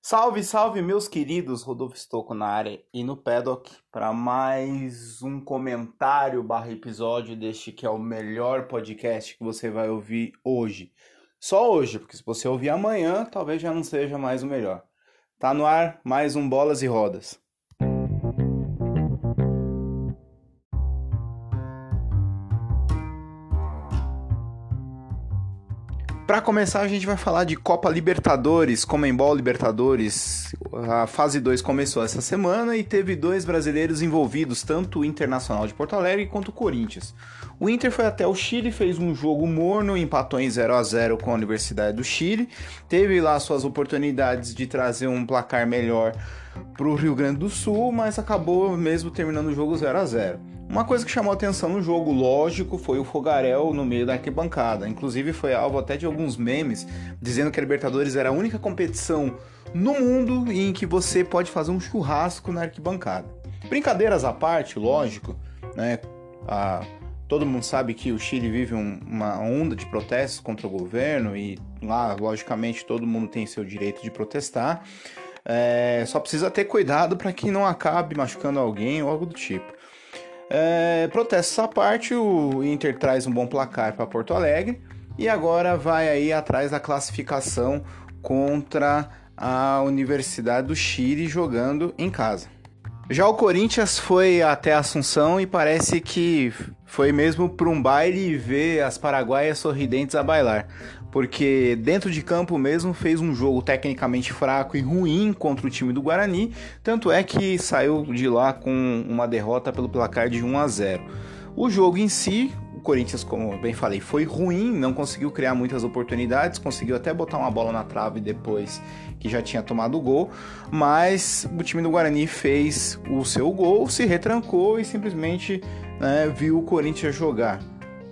Salve, salve, meus queridos, Rodolfo Stocco na área e no Paddock para mais um comentário barra episódio deste que é o melhor podcast que você vai ouvir hoje. Só hoje, porque se você ouvir amanhã, talvez já não seja mais o melhor. Tá no ar mais um Bolas e Rodas. Para começar, a gente vai falar de Copa Libertadores, Comembol Libertadores. A fase 2 começou essa semana e teve dois brasileiros envolvidos, tanto o Internacional de Porto Alegre quanto o Corinthians. O Inter foi até o Chile, fez um jogo morno, empatou em 0 a 0 com a Universidade do Chile, teve lá suas oportunidades de trazer um placar melhor para o Rio Grande do Sul, mas acabou mesmo terminando o jogo 0 a 0 uma coisa que chamou atenção no jogo, lógico, foi o Fogarel no meio da arquibancada. Inclusive foi alvo até de alguns memes dizendo que a Libertadores era a única competição no mundo em que você pode fazer um churrasco na arquibancada. Brincadeiras à parte, lógico, né? Todo mundo sabe que o Chile vive um, uma onda de protestos contra o governo e lá, logicamente, todo mundo tem seu direito de protestar. É, só precisa ter cuidado para que não acabe machucando alguém ou algo do tipo. É, protestos à parte, o Inter traz um bom placar para Porto Alegre e agora vai aí atrás da classificação contra a Universidade do Chile jogando em casa. Já o Corinthians foi até Assunção e parece que foi mesmo para um baile ver as paraguaias sorridentes a bailar porque dentro de campo mesmo fez um jogo tecnicamente fraco e ruim contra o time do Guarani, tanto é que saiu de lá com uma derrota pelo placar de 1 a 0. O jogo em si, o Corinthians, como bem falei, foi ruim, não conseguiu criar muitas oportunidades, conseguiu até botar uma bola na trave depois que já tinha tomado o gol, mas o time do Guarani fez o seu gol, se retrancou e simplesmente né, viu o Corinthians jogar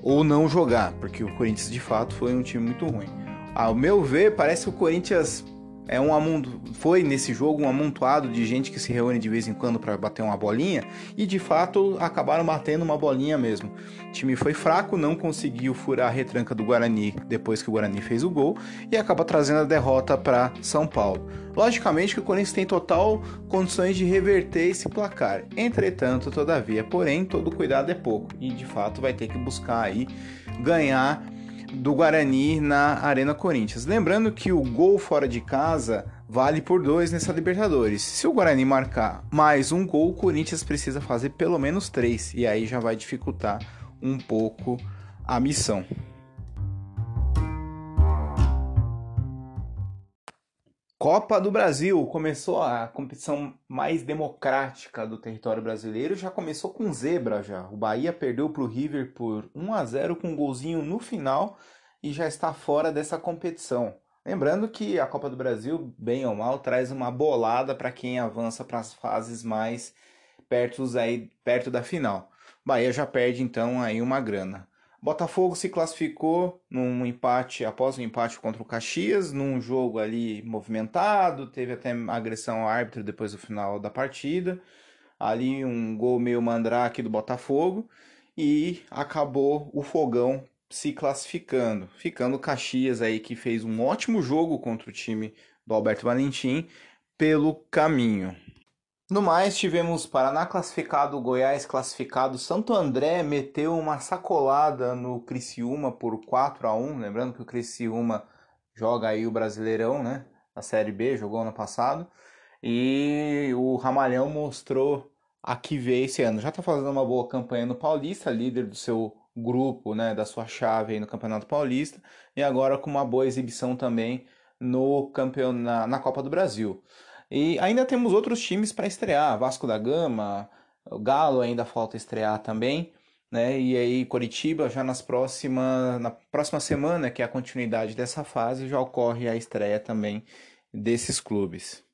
ou não jogar, porque o Corinthians de fato foi um time muito ruim. Ao meu ver, parece que o Corinthians é um amundo, foi nesse jogo um amontoado de gente que se reúne de vez em quando para bater uma bolinha e de fato acabaram batendo uma bolinha mesmo. O time foi fraco, não conseguiu furar a retranca do Guarani depois que o Guarani fez o gol e acaba trazendo a derrota para São Paulo. Logicamente que o Corinthians tem total condições de reverter esse placar. Entretanto, todavia, porém, todo cuidado é pouco e de fato vai ter que buscar aí ganhar do Guarani na Arena Corinthians. Lembrando que o gol fora de casa vale por dois nessa Libertadores. Se o Guarani marcar mais um gol, o Corinthians precisa fazer pelo menos três, e aí já vai dificultar um pouco a missão. Copa do Brasil começou a competição mais democrática do território brasileiro, já começou com zebra já. O Bahia perdeu para o River por 1 a 0 com um golzinho no final e já está fora dessa competição. Lembrando que a Copa do Brasil, bem ou mal, traz uma bolada para quem avança para as fases mais perto, aí, perto da final. Bahia já perde então aí uma grana. Botafogo se classificou num empate, após um empate contra o Caxias, num jogo ali movimentado, teve até agressão ao árbitro depois do final da partida. Ali um gol meio mandrake do Botafogo e acabou o fogão se classificando, ficando o Caxias aí que fez um ótimo jogo contra o time do Alberto Valentim pelo caminho. No mais, tivemos Paraná classificado, Goiás classificado, Santo André meteu uma sacolada no Criciúma por 4 a 1 lembrando que o Criciúma joga aí o Brasileirão, né, a Série B, jogou ano passado, e o Ramalhão mostrou a que veio esse ano. Já está fazendo uma boa campanha no Paulista, líder do seu grupo, né, da sua chave aí no Campeonato Paulista, e agora com uma boa exibição também no campeão, na, na Copa do Brasil. E ainda temos outros times para estrear, Vasco da Gama, o Galo ainda falta estrear também, né? E aí Coritiba já nas próximas na próxima semana, que é a continuidade dessa fase, já ocorre a estreia também desses clubes.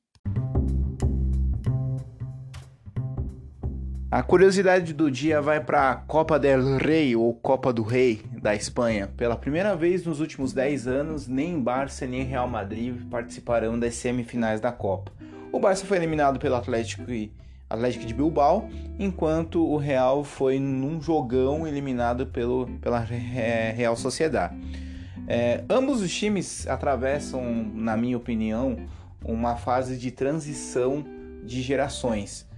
A curiosidade do dia vai para a Copa del Rei ou Copa do Rei da Espanha. Pela primeira vez nos últimos 10 anos, nem Barça nem Real Madrid participarão das semifinais da Copa. O Barça foi eliminado pelo Atlético, Atlético de Bilbao, enquanto o Real foi num jogão eliminado pelo, pela Real Sociedade. É, ambos os times atravessam, na minha opinião, uma fase de transição de gerações.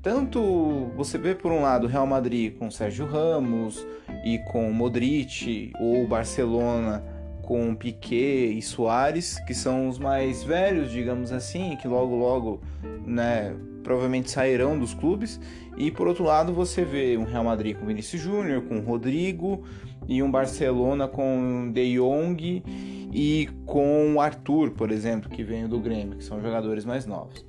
Tanto você vê por um lado o Real Madrid com Sérgio Ramos e com Modric, ou Barcelona com Piquet e Soares, que são os mais velhos, digamos assim, que logo logo, né, provavelmente sairão dos clubes. E por outro lado, você vê um Real Madrid com Vinícius Júnior, com Rodrigo e um Barcelona com De Jong e com Arthur, por exemplo, que vem do Grêmio, que são jogadores mais novos.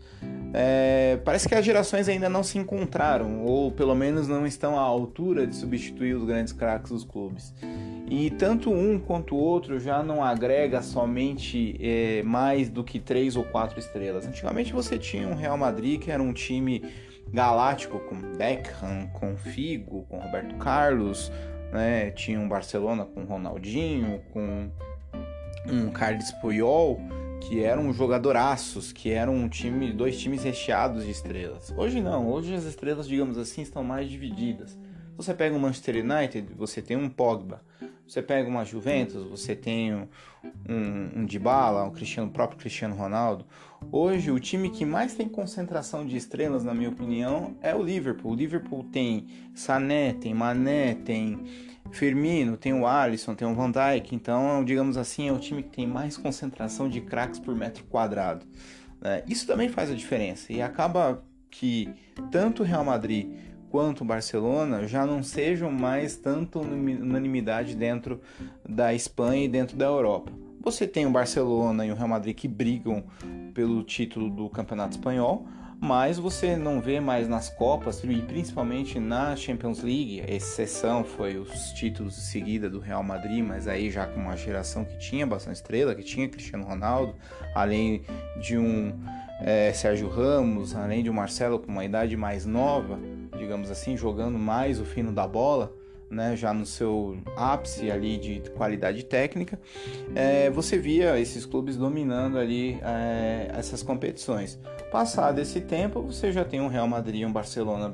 É, parece que as gerações ainda não se encontraram, ou pelo menos não estão à altura de substituir os grandes craques dos clubes. E tanto um quanto o outro já não agrega somente é, mais do que três ou quatro estrelas. Antigamente você tinha um Real Madrid que era um time galáctico com Beckham, com Figo, com Roberto Carlos, né? tinha um Barcelona com Ronaldinho, com um Carlos Puyol, que eram jogadoraços, que eram um time, dois times recheados de estrelas. Hoje não, hoje as estrelas, digamos assim, estão mais divididas. Você pega o Manchester United, você tem um Pogba. Você pega uma Juventus, você tem um, um, um Dybala, o Cristiano, o próprio Cristiano Ronaldo. Hoje, o time que mais tem concentração de estrelas, na minha opinião, é o Liverpool. O Liverpool tem Sané, tem Mané, tem Firmino, tem o Alisson, tem o Van Dijk. Então, digamos assim, é o time que tem mais concentração de craques por metro quadrado. É, isso também faz a diferença e acaba que tanto o Real Madrid quanto o Barcelona já não sejam mais tanto unanimidade dentro da Espanha e dentro da Europa. Você tem o Barcelona e o Real Madrid que brigam pelo título do Campeonato Espanhol, mas você não vê mais nas Copas e principalmente na Champions League. Exceção foi os títulos de seguida do Real Madrid, mas aí já com uma geração que tinha bastante estrela, que tinha Cristiano Ronaldo, além de um é, Sérgio Ramos, além de um Marcelo com uma idade mais nova digamos assim, jogando mais o fino da bola, né, já no seu ápice ali de qualidade técnica, é, você via esses clubes dominando ali é, essas competições. Passado esse tempo, você já tem um Real Madrid e um Barcelona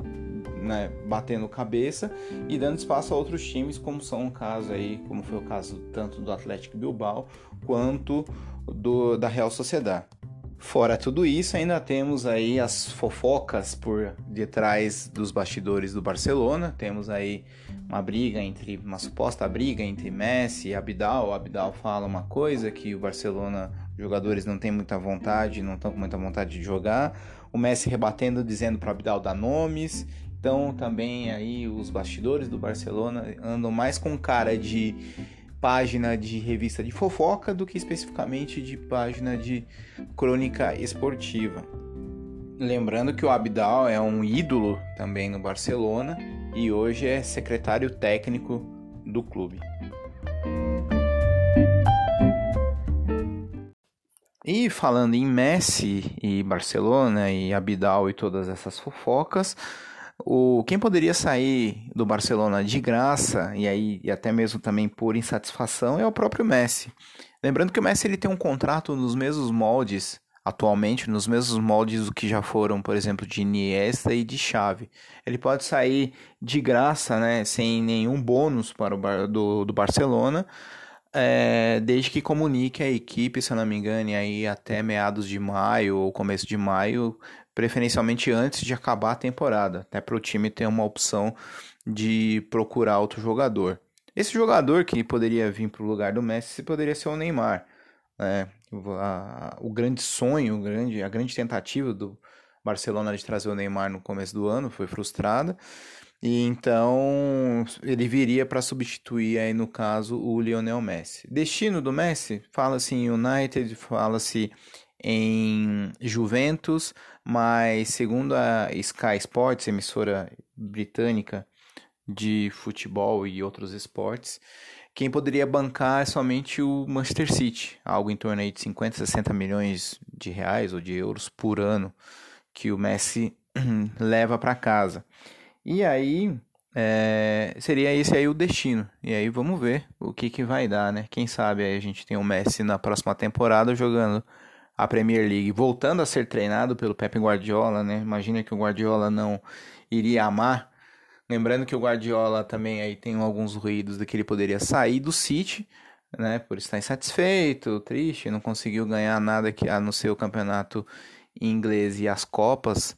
né, batendo cabeça e dando espaço a outros times, como são o caso aí, como foi o caso tanto do Atlético Bilbao quanto do, da Real Sociedade. Fora tudo isso, ainda temos aí as fofocas por detrás dos bastidores do Barcelona. Temos aí uma briga entre uma suposta briga entre Messi e Abidal. O Abidal fala uma coisa que o Barcelona, jogadores não têm muita vontade, não estão com muita vontade de jogar. O Messi rebatendo dizendo para Abidal dar nomes. Então também aí os bastidores do Barcelona andam mais com cara de página de revista de fofoca do que especificamente de página de crônica esportiva. Lembrando que o Abdal é um ídolo também no Barcelona e hoje é secretário técnico do clube. E falando em Messi e Barcelona e Abidal e todas essas fofocas, o, quem poderia sair do Barcelona de graça e aí e até mesmo também por insatisfação é o próprio Messi. Lembrando que o Messi ele tem um contrato nos mesmos moldes atualmente, nos mesmos moldes do que já foram, por exemplo, de Iniesta e de Xavi. Ele pode sair de graça, né, sem nenhum bônus para o do, do Barcelona, é, desde que comunique a equipe, se eu não me engano, aí até meados de maio ou começo de maio, preferencialmente antes de acabar a temporada, até para o time ter uma opção de procurar outro jogador. Esse jogador que poderia vir para o lugar do Messi poderia ser o Neymar. Né? A, o grande sonho, o grande, a grande tentativa do Barcelona de trazer o Neymar no começo do ano foi frustrada. E então ele viria para substituir aí no caso o Lionel Messi. Destino do Messi, fala-se em United, fala-se em Juventus, mas segundo a Sky Sports, emissora britânica de futebol e outros esportes, quem poderia bancar é somente o Manchester City, algo em torno aí de 50, 60 milhões de reais ou de euros por ano que o Messi leva para casa. E aí é, seria esse aí o destino. E aí vamos ver o que, que vai dar, né? Quem sabe aí a gente tem o Messi na próxima temporada jogando a Premier League, voltando a ser treinado pelo Pep Guardiola, né? Imagina que o Guardiola não iria amar. Lembrando que o Guardiola também aí tem alguns ruídos de que ele poderia sair do City, né, por estar insatisfeito, triste, não conseguiu ganhar nada que no seu campeonato inglês e as copas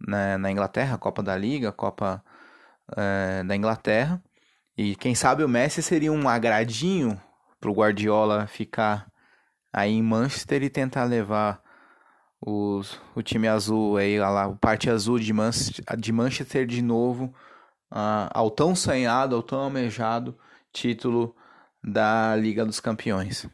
né, na Inglaterra, a Copa da Liga, a Copa é, da Inglaterra. E quem sabe o Messi seria um agradinho para o Guardiola ficar aí em Manchester e tentar levar os, o time azul aí lá, o parte azul de Manchester, de Manchester de novo ao tão sonhado, ao tão almejado título da Liga dos Campeões.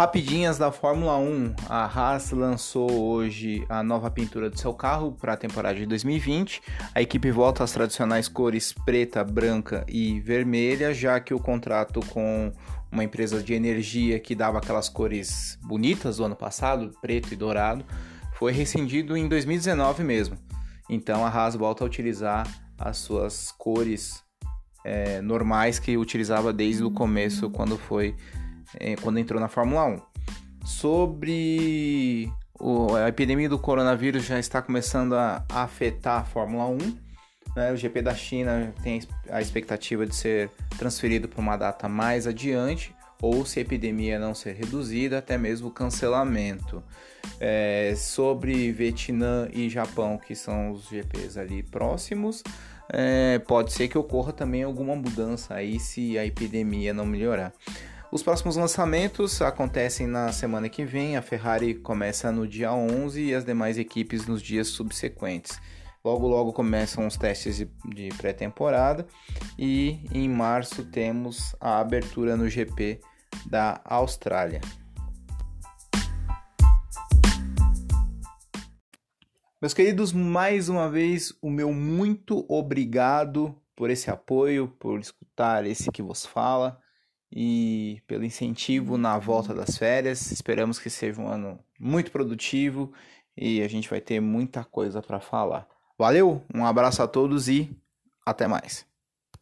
Rapidinhas da Fórmula 1. A Haas lançou hoje a nova pintura do seu carro para a temporada de 2020. A equipe volta às tradicionais cores preta, branca e vermelha, já que o contrato com uma empresa de energia que dava aquelas cores bonitas do ano passado, preto e dourado, foi rescindido em 2019 mesmo. Então a Haas volta a utilizar as suas cores é, normais que utilizava desde o começo, quando foi é, quando entrou na Fórmula 1. Sobre o, a epidemia do coronavírus já está começando a, afetar a Fórmula 1. Né? O GP da China tem a expectativa de ser transferido para uma data mais adiante, ou se a epidemia não ser reduzida, até mesmo cancelamento. É, sobre Vietnã e Japão, que são os GPs ali próximos, é, pode ser que ocorra também alguma mudança aí se a epidemia não melhorar. Os próximos lançamentos acontecem na semana que vem. A Ferrari começa no dia 11 e as demais equipes nos dias subsequentes. Logo, logo começam os testes de, pré-temporada e em março temos a abertura no GP da Austrália. Meus queridos, mais uma vez o meu muito obrigado por esse apoio, por escutar esse que vos fala e pelo incentivo na volta das férias. Esperamos que seja um ano muito produtivo e a gente vai ter muita coisa para falar. Valeu, um abraço a todos e até mais.